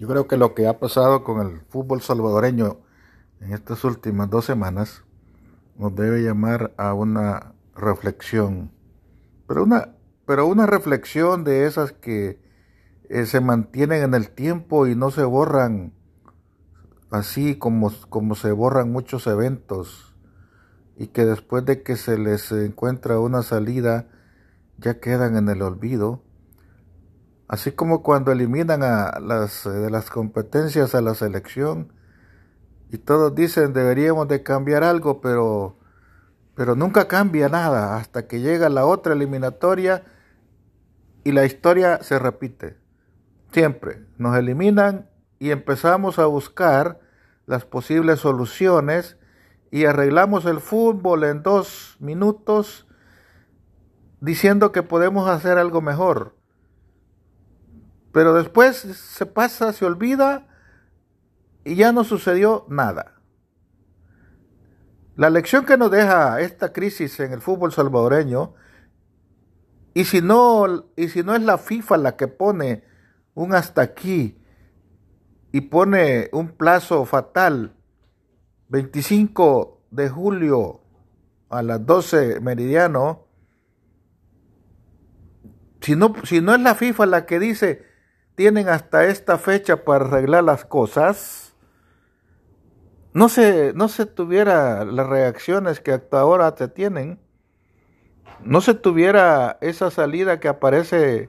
Yo creo que lo que ha pasado con el fútbol salvadoreño en estas últimas dos semanas nos debe llamar a una reflexión, pero una, pero una reflexión de esas que eh, se mantienen en el tiempo y no se borran así como, como se borran muchos eventos y que después de que se les encuentra una salida ya quedan en el olvido Así como cuando eliminan a las eh, de las competencias a la selección y todos dicen deberíamos de cambiar algo, pero pero nunca cambia nada hasta que llega la otra eliminatoria y la historia se repite. Siempre nos eliminan y empezamos a buscar las posibles soluciones y arreglamos el fútbol en dos minutos diciendo que podemos hacer algo mejor. Pero después se pasa, se olvida y ya no sucedió nada. La lección que nos deja esta crisis en el fútbol salvadoreño, y si no, y si no es la FIFA la que pone un hasta aquí y pone un plazo fatal, 25 de julio a las 12 meridiano, si no, si no es la FIFA la que dice tienen hasta esta fecha para arreglar las cosas, no se, no se tuviera las reacciones que hasta ahora te tienen, no se tuviera esa salida que aparece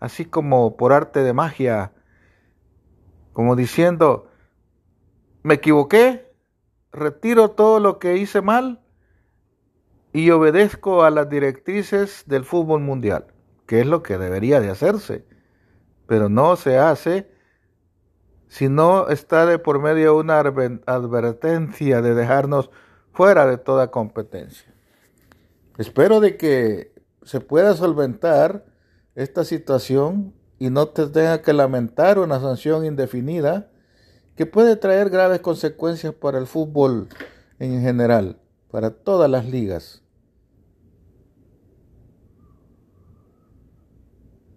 así como por arte de magia, como diciendo, me equivoqué, retiro todo lo que hice mal y obedezco a las directrices del fútbol mundial, que es lo que debería de hacerse pero no se hace si no está de por medio una advertencia de dejarnos fuera de toda competencia. Espero de que se pueda solventar esta situación y no te tenga que lamentar una sanción indefinida que puede traer graves consecuencias para el fútbol en general, para todas las ligas.